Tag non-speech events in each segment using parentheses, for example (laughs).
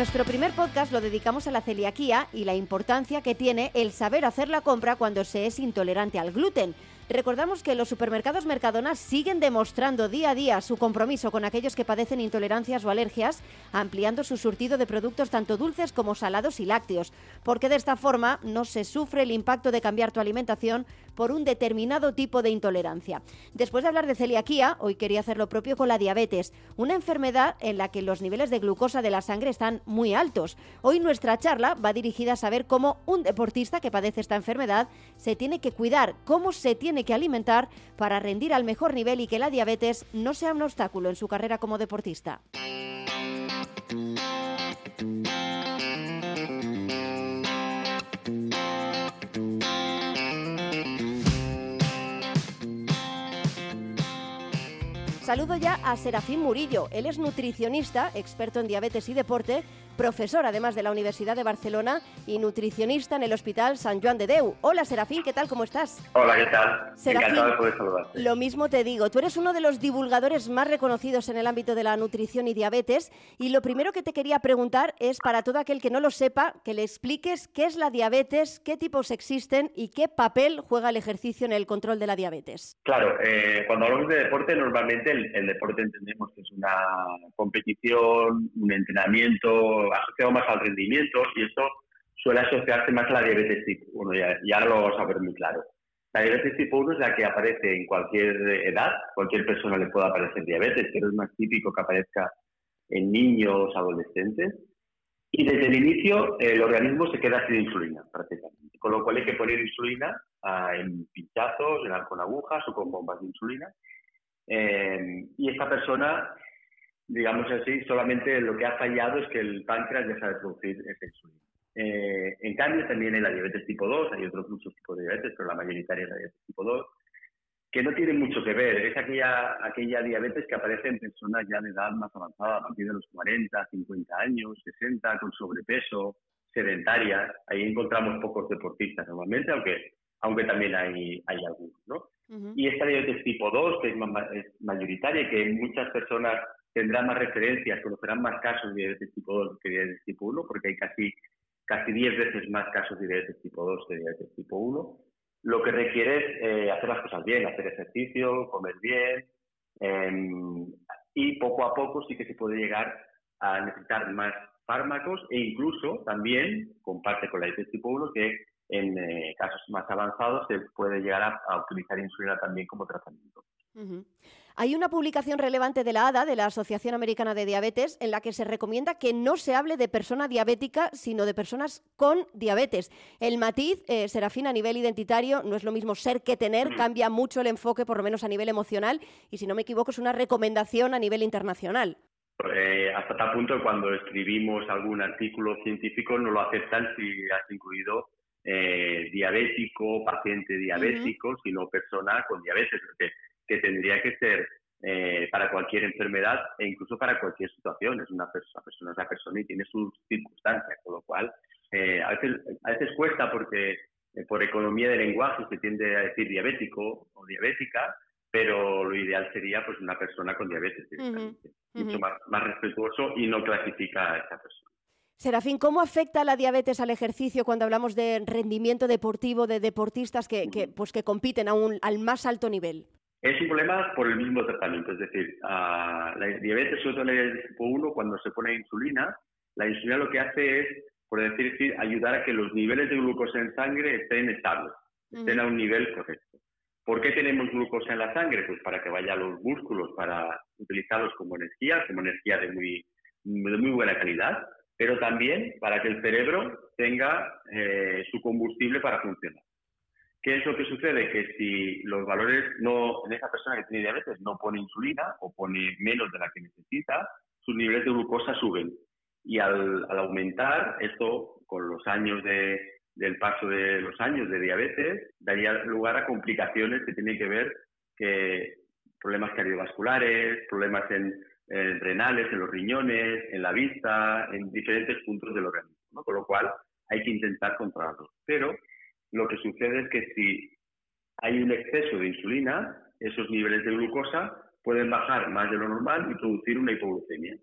Nuestro primer podcast lo dedicamos a la celiaquía y la importancia que tiene el saber hacer la compra cuando se es intolerante al gluten. Recordamos que los supermercados Mercadona siguen demostrando día a día su compromiso con aquellos que padecen intolerancias o alergias, ampliando su surtido de productos tanto dulces como salados y lácteos, porque de esta forma no se sufre el impacto de cambiar tu alimentación por un determinado tipo de intolerancia. Después de hablar de celiaquía, hoy quería hacer lo propio con la diabetes, una enfermedad en la que los niveles de glucosa de la sangre están muy altos. Hoy nuestra charla va dirigida a saber cómo un deportista que padece esta enfermedad se tiene que cuidar, cómo se tiene que alimentar para rendir al mejor nivel y que la diabetes no sea un obstáculo en su carrera como deportista. Saludo ya a Serafín Murillo. Él es nutricionista, experto en diabetes y deporte, profesor además de la Universidad de Barcelona y nutricionista en el Hospital San Juan de Deu. Hola Serafín, ¿qué tal? ¿Cómo estás? Hola, ¿qué tal? Encantado de poder saludarte. Lo mismo te digo, tú eres uno de los divulgadores más reconocidos en el ámbito de la nutrición y diabetes y lo primero que te quería preguntar es para todo aquel que no lo sepa, que le expliques qué es la diabetes, qué tipos existen y qué papel juega el ejercicio en el control de la diabetes. Claro, eh, cuando hablamos de deporte normalmente el, deporte entendemos que es una competición, un entrenamiento asociado más al rendimiento y esto suele asociarse más a la diabetes tipo 1, y ahora lo vamos a ver muy claro. La diabetes tipo 1 es la que aparece en cualquier edad, cualquier persona le puede aparecer diabetes, pero es más típico que aparezca en niños, adolescentes. Y desde el inicio el organismo se queda sin insulina prácticamente, con lo cual hay que poner insulina ah, en pinchazos, con agujas o con bombas de insulina eh, y esta persona, digamos así, solamente lo que ha fallado es que el páncreas deja de producir esa insulina. Eh, en cambio, también en la diabetes tipo 2, hay otros muchos tipos de diabetes, pero la mayoritaria es la diabetes tipo 2, que no tiene mucho que ver. Es aquella, aquella diabetes que aparece en personas ya de edad más avanzada, a partir de los 40, 50 años, 60, con sobrepeso, sedentarias. Ahí encontramos pocos deportistas normalmente, aunque, aunque también hay, hay algunos, ¿no? Y esta diabetes tipo 2, que es, mayoritaria, que muchas personas tendrán más referencias, conocerán más casos de diabetes tipo 2 que diabetes tipo 1, porque hay casi, casi 10 veces más casos de diabetes tipo 2 que diabetes tipo 1. Lo que requiere es eh, hacer las cosas bien, hacer ejercicio, comer bien, em, y poco a poco sí que se puede llegar a necesitar más fármacos e incluso también, comparte con la diabetes tipo 1, que en eh, casos más avanzados se puede llegar a, utilizar insulina también como tratamiento. Hay una publicación relevante de la ADA, de la Asociación Americana de Diabetes, en la que se recomienda que no se hable de persona diabética, sino de personas con diabetes. El matiz, eh, Serafín, a nivel identitario, no es lo mismo ser que tener, cambia mucho el enfoque, por lo menos a nivel emocional, y si no me equivoco, es una recomendación a nivel internacional. Eh, hasta tal punto que cuando escribimos algún artículo científico no lo aceptan si has incluido eh, diabético, paciente diabético, sino persona con diabetes, que, que tendría que ser eh, para cualquier enfermedad e incluso para cualquier situación. Es una persona, persona es una persona y tiene sus circunstancias, con lo cual eh, a, veces, a veces cuesta porque por economía de lenguaje se tiende a decir diabético o diabética, pero lo ideal sería pues una persona con diabetes, mucho más, más respetuoso y no clasifica a esa persona. Serafín, ¿cómo afecta la diabetes al ejercicio cuando hablamos de rendimiento deportivo de deportistas que, pues que compiten a un, al más alto nivel? Es un problema por el mismo tratamiento, es decir, la diabetes, sobre todo la diabetes tipo 1, cuando se pone insulina, la insulina lo que hace es, por decir ayudar a que los niveles de glucosa en sangre estén estables, estén a un nivel correcto. ¿Por qué tenemos glucosa en la sangre? Pues para que vaya a los músculos, para utilizarlos como energía, como energía de muy, de muy buena calidad, pero también para que el cerebro tenga eh, su combustible para funcionar. ¿Qué es lo que sucede? Que si los valores no, en esa persona que tiene diabetes no pone insulina o pone menos de la que necesita, sus niveles de glucosa suben. Y al, aumentar, esto con los años de, del paso de los años de diabetes, daría lugar a complicaciones que tienen que ver que problemas cardiovasculares, problemas en renales, en los riñones, en la vista, en diferentes puntos del organismo, con lo cual hay que intentar controlarlo. Pero lo que sucede es que si hay un exceso de insulina, esos niveles de glucosa pueden bajar más de lo normal y producir una hipoglucemia.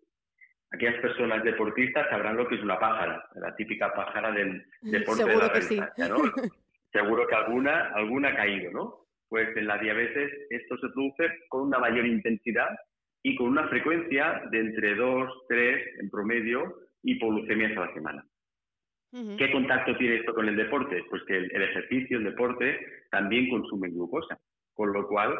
aquellas personas deportistas sabrán lo que es una pájara, la típica pájara del deporte Seguro de la que sí. ¿no? (laughs) Seguro que alguna, alguna ha caído, ¿no? Pues en la diabetes esto se produce con una mayor intensidad y con una frecuencia de entre 2, 3 en promedio hipoglucemias a la semana. ¿Qué contacto tiene esto con el deporte? Pues que el, ejercicio, el deporte, también consume glucosa, con lo cual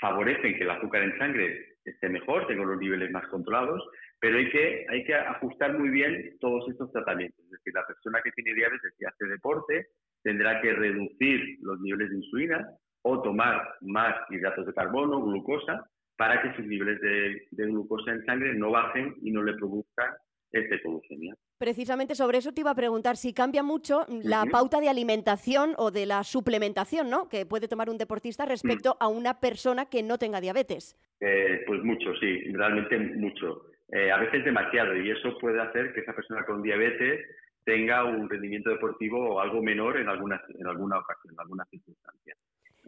favorecen que el azúcar en sangre esté mejor, tenga los niveles más controlados, pero hay que, hay que ajustar muy bien todos estos tratamientos. Es decir, la persona que tiene diabetes y hace deporte tendrá que reducir los niveles de insulina o tomar más hidratos de carbono, glucosa, para que sus niveles de, de glucosa en sangre no bajen y no le produzcan esta hipoglucemia. Precisamente sobre eso te iba a preguntar si cambia mucho la pauta de alimentación o de la suplementación, ¿no? Que puede tomar un deportista respecto a una persona que no tenga diabetes. Eh, pues mucho, sí, realmente mucho. Eh, a veces demasiado y eso puede hacer que esa persona con diabetes tenga un rendimiento deportivo algo menor en alguna, en alguna ocasión, en alguna circunstancia.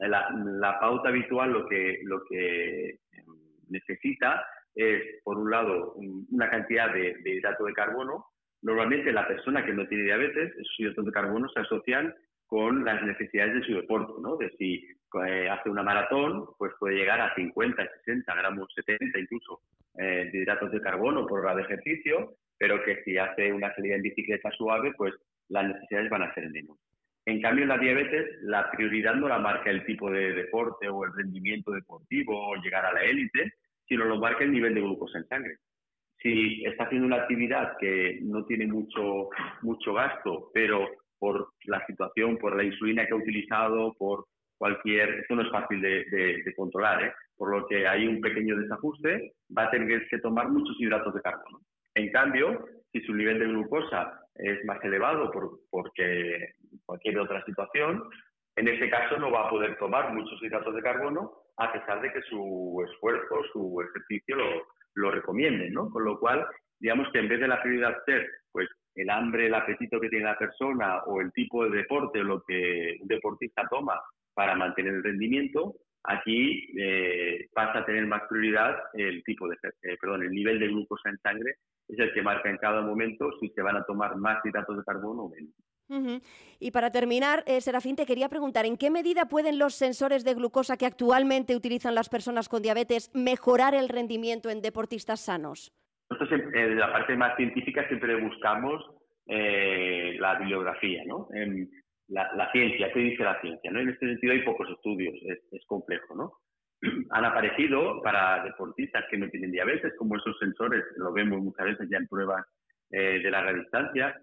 La, pauta habitual lo que, lo que em, necesita es, por un lado, una cantidad de, de hidrato de carbono Normalmente la persona que no tiene diabetes, esos hidratos de carbono se asocian con las necesidades de su deporte, ¿no? De si eh, hace una maratón, pues puede llegar a 50, 60 gramos, 70 incluso eh, de hidratos de carbono por hora de ejercicio, pero que si hace una salida en bicicleta suave, pues las necesidades van a ser menos. En cambio, en la diabetes, la prioridad no la marca el tipo de deporte o el rendimiento deportivo o llegar a la élite, sino lo marca el nivel de glucosa en sangre si está haciendo una actividad que no tiene mucho, mucho gasto, pero por la situación, por la insulina que ha utilizado, por cualquier, esto no es fácil de, controlar, ¿eh? por lo que hay un pequeño desajuste, va a tener que tomar muchos hidratos de carbono. En cambio, si su nivel de glucosa es más elevado por, porque cualquier otra situación, en ese caso no va a poder tomar muchos hidratos de carbono a pesar de que su esfuerzo, su ejercicio lo, lo recomienden, ¿no? Con lo cual, digamos que en vez de la prioridad ser, pues, el hambre, el apetito que tiene la persona o el tipo de deporte o lo que un deportista toma para mantener el rendimiento, aquí eh, pasa a tener más prioridad el tipo de, eh, perdón, el nivel de glucosa en sangre es el que marca en cada momento si se van a tomar más hidratos de carbono o menos. Y para terminar, eh, Serafín, te quería preguntar, ¿en qué medida pueden los sensores de glucosa que actualmente utilizan las personas con diabetes mejorar el rendimiento en deportistas sanos? Nosotros en, la parte más científica siempre buscamos eh, la bibliografía, ¿no? La, ciencia, ¿qué dice la ciencia? ¿no? En este sentido hay pocos estudios, es, complejo, ¿no? (clears throat) Han aparecido para deportistas que no tienen diabetes, como esos sensores, lo vemos muchas veces ya en pruebas eh, de larga distancia,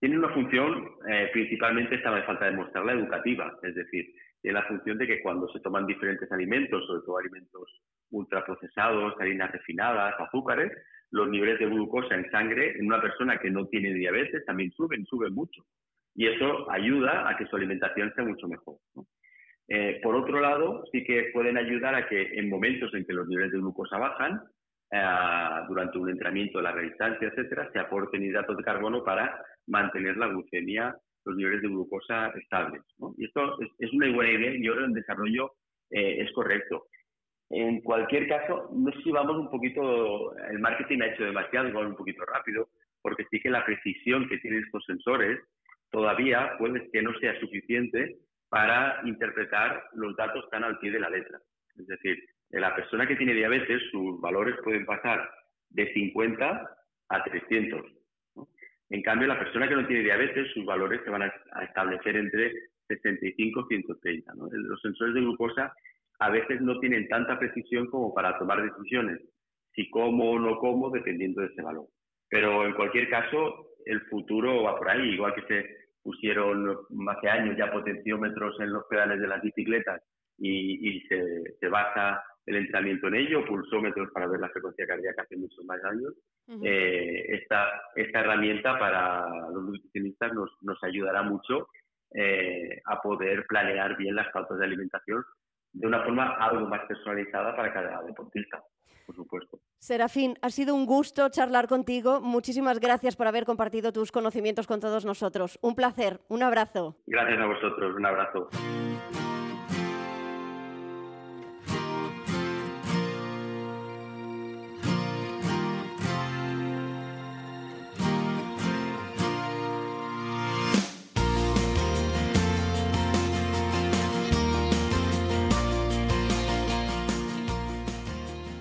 tiene una función, eh, principalmente esta me falta demostrarla, educativa, es decir, tiene la función de que cuando se toman diferentes alimentos, sobre todo alimentos ultraprocesados, harinas refinadas, azúcares, los niveles de glucosa en sangre en una persona que no tiene diabetes también suben, suben mucho. Y eso ayuda a que su alimentación sea mucho mejor. Eh, por otro lado, sí que pueden ayudar a que en momentos en que los niveles de glucosa bajan, eh, durante un entrenamiento de la distancia, etcétera, se aporten hidratos de carbono para mantener la glucemia, los niveles de glucosa estables. Y esto es, una buena idea y ahora el desarrollo eh, es correcto. En cualquier caso, no sé si vamos un poquito, el marketing ha hecho demasiado, vamos un poquito rápido, porque sí que la precisión que tienen estos sensores todavía puede que no sea suficiente para interpretar los datos tan al pie de la letra. Es decir, la persona que tiene diabetes, sus valores pueden pasar de 50 a 300. En cambio, la persona que no tiene diabetes, sus valores se van a, establecer entre 65 y 130. Los sensores de glucosa a veces no tienen tanta precisión como para tomar decisiones, si como o no como, dependiendo de ese valor. Pero en cualquier caso, el futuro va por ahí, igual que se pusieron hace años ya potenciómetros en los pedales de las bicicletas y, se, se basa el entrenamiento en ello, pulsómetros para ver la frecuencia cardíaca hace muchos más años. Eh, esta, esta herramienta para los nutricionistas nos, nos ayudará mucho eh, a poder planear bien las pautas de alimentación de una forma algo más personalizada para cada deportista, por supuesto. Serafín, ha sido un gusto charlar contigo. Muchísimas gracias por haber compartido tus conocimientos con todos nosotros. Un placer, un abrazo. Gracias a vosotros, un abrazo.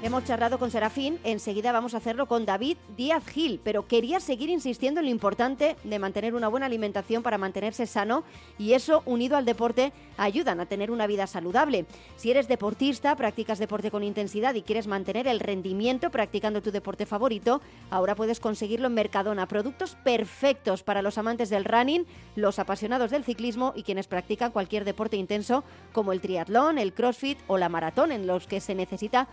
Hemos charlado con Serafín, enseguida vamos a hacerlo con David Díaz Gil, pero quería seguir insistiendo en lo importante de mantener una buena alimentación para mantenerse sano y eso, unido al deporte, ayudan a tener una vida saludable. Si eres deportista, practicas deporte con intensidad y quieres mantener el rendimiento practicando tu deporte favorito, ahora puedes conseguirlo en Mercadona. Productos perfectos para los amantes del running, los apasionados del ciclismo y quienes practican cualquier deporte intenso como el triatlón, el crossfit o la maratón, en los que se necesita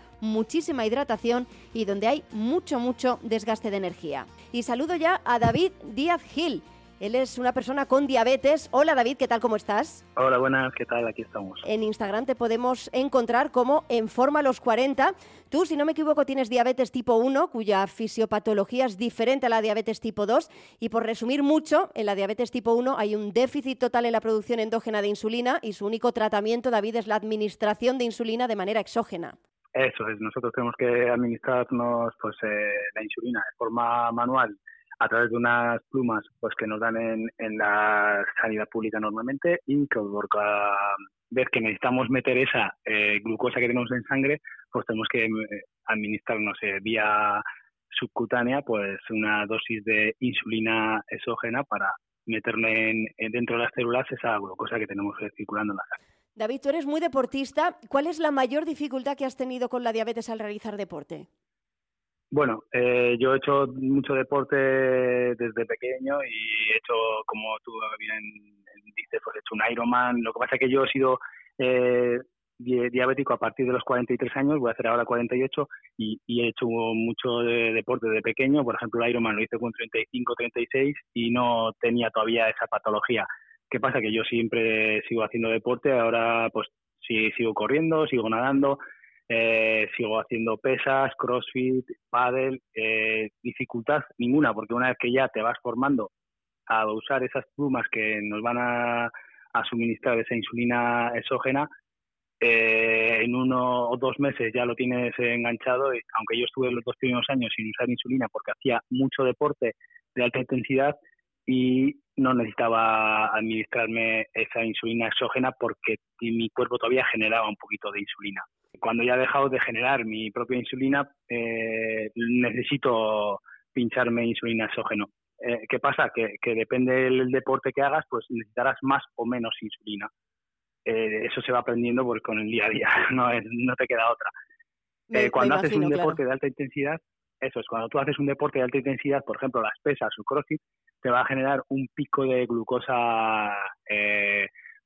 muchísima hidratación y donde hay mucho, mucho desgaste de energía. Y saludo ya a David Díaz Gil. Él es una persona con diabetes. Hola David, ¿qué tal? ¿Cómo estás? Hola, buenas, ¿qué tal? Aquí estamos. En Instagram te podemos encontrar como En Forma los 40. Tú, si no me equivoco, tienes diabetes tipo 1, cuya fisiopatología es diferente a la diabetes tipo 2. Y por resumir mucho, en la diabetes tipo 1 hay un déficit total en la producción endógena de insulina y su único tratamiento, David, es la administración de insulina de manera exógena. Eso es, nosotros tenemos que administrarnos pues, eh, la insulina de forma manual a través de unas plumas pues que nos dan en, en la sanidad pública normalmente y que por cada vez que necesitamos meter esa eh, glucosa que tenemos en sangre, pues tenemos que eh, administrarnos eh, vía subcutánea pues una dosis de insulina exógena para meterle en, dentro de las células esa glucosa que tenemos circulando en la sangre. David, tú eres muy deportista. ¿Cuál es la mayor dificultad que has tenido con la diabetes al realizar deporte? Bueno, eh, yo he hecho mucho deporte desde pequeño y he hecho, como tú bien dices, pues he hecho un Ironman. Lo que pasa es que yo he sido eh, diabético a partir de los 43 años, voy a hacer ahora 48 y, y he hecho mucho de deporte de pequeño. Por ejemplo, el Ironman lo hice con 35, 36 y no tenía todavía esa patología. ¿Qué pasa? Que yo siempre sigo haciendo deporte, ahora pues sí, sigo corriendo, sigo nadando, eh, sigo haciendo pesas, crossfit, paddle, eh, dificultad ninguna, porque una vez que ya te vas formando a usar esas plumas que nos van a, suministrar esa insulina exógena, eh, en uno o dos meses ya lo tienes enganchado, y, aunque yo estuve los dos primeros años sin usar insulina porque hacía mucho deporte de alta intensidad y no necesitaba administrarme esa insulina exógena porque mi cuerpo todavía generaba un poquito de insulina cuando ya he dejado de generar mi propia insulina, eh, necesito pincharme insulina exógeno. Eh, ¿Qué pasa? Que, depende del deporte que hagas, pues necesitarás más o menos insulina. Eh, eso se va aprendiendo pues, con el día a día, (laughs) no, no te queda otra. cuando haces un deporte de alta intensidad, eso es, cuando tú haces un deporte de alta intensidad, por ejemplo, las pesas o crossfit, te va a generar un pico de glucosa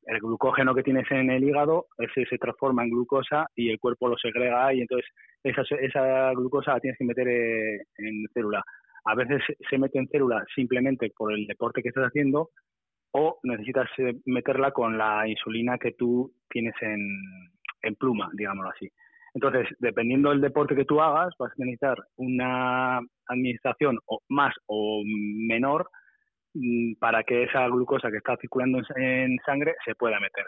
el glucógeno que tienes en el hígado ese se transforma en glucosa y el cuerpo lo segrega y entonces esa, esa glucosa la tienes que meter eh, en célula. A veces se mete en célula simplemente por el deporte que estás haciendo o necesitas eh, meterla con la insulina que tú tienes en, en pluma, digámoslo así. Entonces, dependiendo del deporte que tú hagas, vas a necesitar una administración más o menor Mm, para que esa glucosa que está circulando en sangre se pueda meter.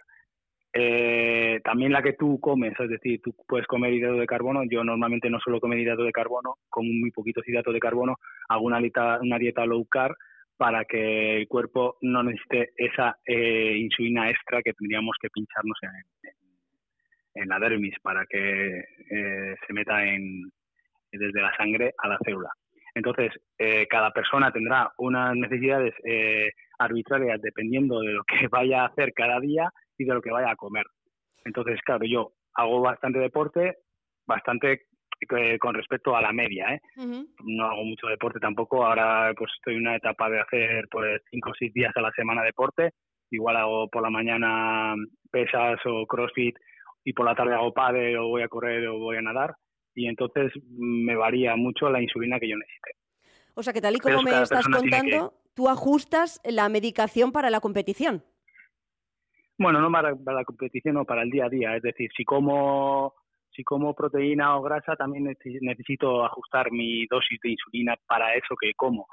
Eh, también la que tú comes, es decir, tú puedes comer hidrato de carbono. Yo normalmente no suelo comer hidrato de carbono, como muy poquitos hidratos de carbono, hago una dieta, low carb para que el cuerpo no necesite esa eh, insulina extra que tendríamos que pincharnos en, en la dermis para que eh, se meta en, desde la sangre a la célula. Entonces, eh, cada persona tendrá unas necesidades eh, arbitrarias dependiendo de lo que (laughs) vaya a hacer cada día y de lo que vaya a comer. Entonces, claro, yo hago bastante deporte, bastante eh, con respecto a la media, ¿eh? No hago mucho deporte tampoco. Ahora, pues estoy en una etapa de hacer pues cinco o seis días a la semana deporte. Igual hago por la mañana pesas o crossfit y por la tarde hago pádel o voy a correr o voy a nadar y entonces me varía mucho la insulina que yo necesite. O sea que tal y como me estás contando, tú ajustas la medicación para la competición. Bueno, no para, la competición o para el día a día. Es decir, si como si como proteína o grasa, también necesito ajustar mi dosis de insulina para eso que como.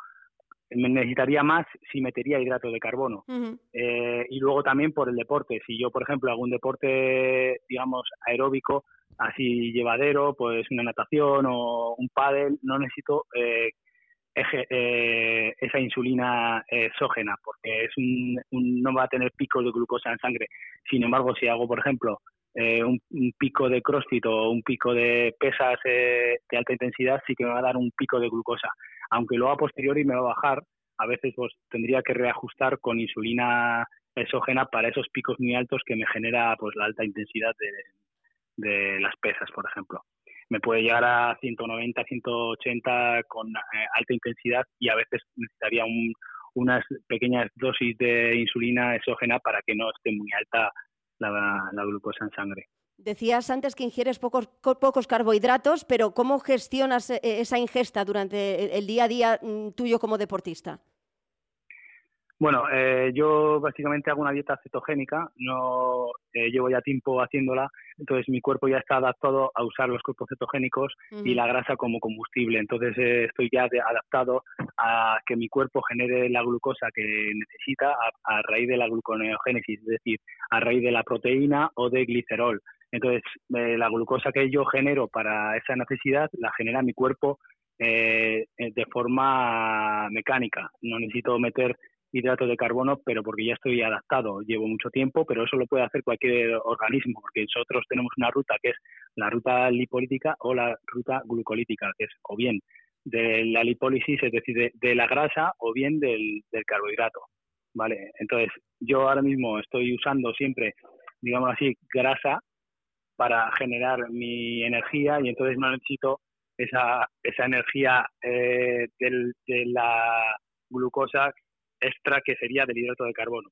Necesitaría más si metería hidratos de carbono. Eh, y luego también por el deporte. Si yo, por ejemplo, hago un deporte, digamos, aeróbico, así llevadero, pues una natación o un pádel, no necesito eh, eh, esa insulina exógena porque es un, no va a tener picos de glucosa en sangre. Sin embargo, si hago, por ejemplo, eh, un, pico de CrossFit o un pico de pesas eh, de alta intensidad, sí que me va a dar un pico de glucosa. Aunque luego a posteriori me va a bajar, a veces pues tendría que reajustar con insulina exógena para esos picos muy altos que me genera pues la alta intensidad de, las pesas, por ejemplo. Me puede llegar a 190, 180 con eh, alta intensidad y a veces necesitaría un, unas pequeñas dosis de insulina exógena para que no esté muy alta la, glucosa en sangre. Decías antes que ingieres pocos, pocos carbohidratos, pero ¿cómo gestionas eh, esa ingesta durante el día a día mm, tuyo como deportista? Bueno, eh, yo básicamente hago una dieta cetogénica, no eh, llevo ya tiempo haciéndola, entonces mi cuerpo ya está adaptado a usar los cuerpos cetogénicos y la grasa como combustible, entonces eh, estoy ya adaptado a que mi cuerpo genere la glucosa que necesita a, raíz de la gluconeogénesis, es decir, a raíz de la proteína o de glicerol. Entonces, la glucosa que yo genero para esa necesidad la genera mi cuerpo de forma mecánica, no necesito meter hidratos de carbono, pero porque ya estoy adaptado, llevo mucho tiempo, pero eso lo puede hacer cualquier organismo, porque nosotros tenemos una ruta que es la ruta lipolítica o la ruta glucolítica, que es o bien de la lipólisis, es decir, de, la grasa, o bien del, carbohidrato. ¿Vale? Entonces, yo ahora mismo estoy usando siempre, digamos así, grasa para generar mi energía y entonces no necesito esa, esa energía eh, de la glucosa extra que sería del hidrato de carbono.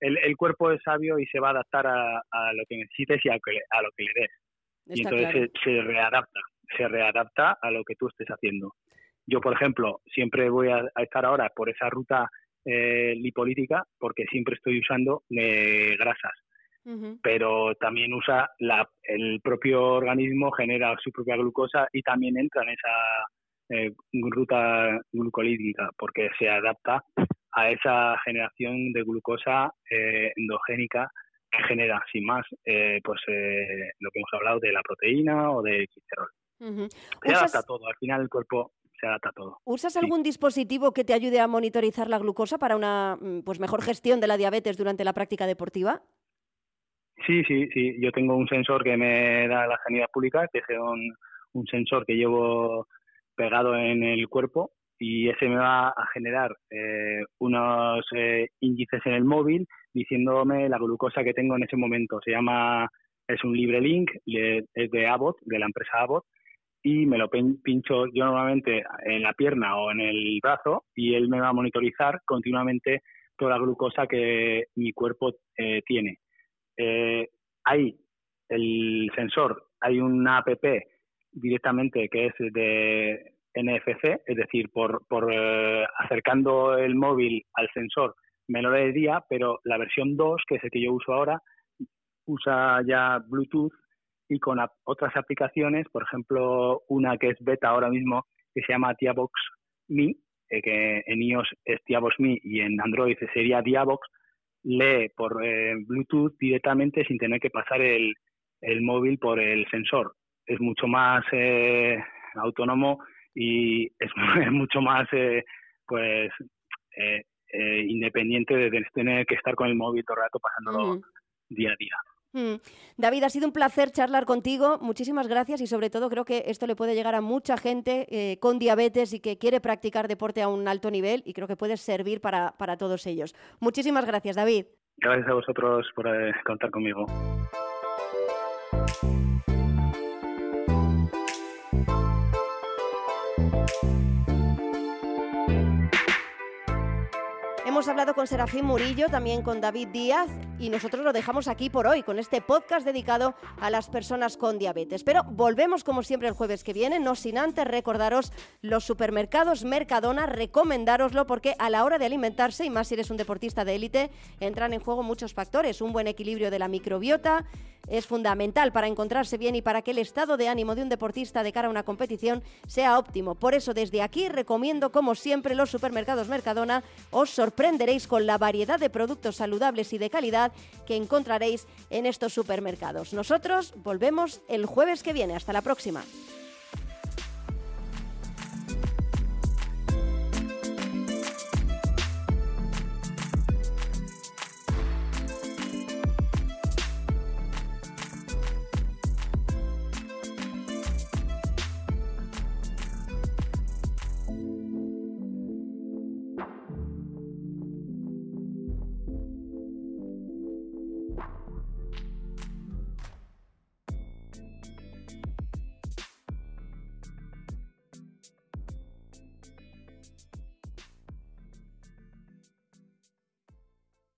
El, el cuerpo es sabio y se va a adaptar a, a lo que necesites y a, a lo que le des. y entonces se, readapta, se readapta a lo que tú estés haciendo. Yo, por ejemplo, siempre voy a, estar ahora por esa ruta eh, lipolítica porque siempre estoy usando eh, grasas. Pero también usa la, el propio organismo, genera su propia glucosa y también entra en esa eh, ruta glucolítica porque se adapta a esa generación de glucosa eh, endogénica que genera, sin más, eh, pues eh, lo que hemos hablado de la proteína o del glicerol. Se adapta a todo, al final el cuerpo se adapta a todo. ¿Usas algún dispositivo que te ayude a monitorizar la glucosa para una mm, pues mejor gestión de la diabetes durante la práctica deportiva? Sí, sí, sí. Yo tengo un sensor que me da la sanidad pública, que es un, un sensor que llevo pegado en el cuerpo y ese me va a generar eh, unos eh, índices en el móvil diciéndome la glucosa que tengo en ese momento. Se llama, es un libre link, es de Abbott, de la empresa Abbott, y me lo pincho yo normalmente en la pierna o en el brazo y él me va a monitorizar continuamente toda la glucosa que mi cuerpo eh, tiene. Hay el sensor, hay una app directamente que es de NFC, es decir, por, por eh, acercando el móvil al sensor me lo de día, pero la versión 2, que es el que yo uso ahora, usa ya Bluetooth y con otras aplicaciones, por ejemplo, una que es beta ahora mismo, que se llama Diabox Me, eh, que en iOS es Diabox Me y en Android sería Diabox, lee por eh, Bluetooth directamente sin tener que pasar el, el móvil por el sensor. Es mucho más autónomo y (laughs) es, mucho más eh, pues eh, eh, independiente de tener que estar con el móvil todo el rato pasándolo día a día. Mm. David, ha sido un placer charlar contigo. Muchísimas gracias y sobre todo creo que esto le puede llegar a mucha gente con diabetes y que quiere practicar deporte a un alto nivel y creo que puede servir para, para todos ellos. Muchísimas gracias, David. Gracias a vosotros por contar conmigo. Hemos hablado con Serafín Murillo, también con David Díaz y nosotros lo dejamos aquí por hoy con este podcast dedicado a las personas con diabetes. Pero volvemos como siempre el jueves que viene, no sin antes recordaros los supermercados Mercadona, recomendároslo porque a la hora de alimentarse, y más si eres un deportista de élite, entran en juego muchos factores. Un buen equilibrio de la microbiota es fundamental para encontrarse bien y para que el estado de ánimo de un deportista de cara a una competición sea óptimo. Por eso desde aquí recomiendo como siempre los supermercados Mercadona. Os sorprenderéis con la variedad de productos saludables y de calidad que encontraréis en estos supermercados. Nosotros volvemos el jueves que viene. Hasta la próxima.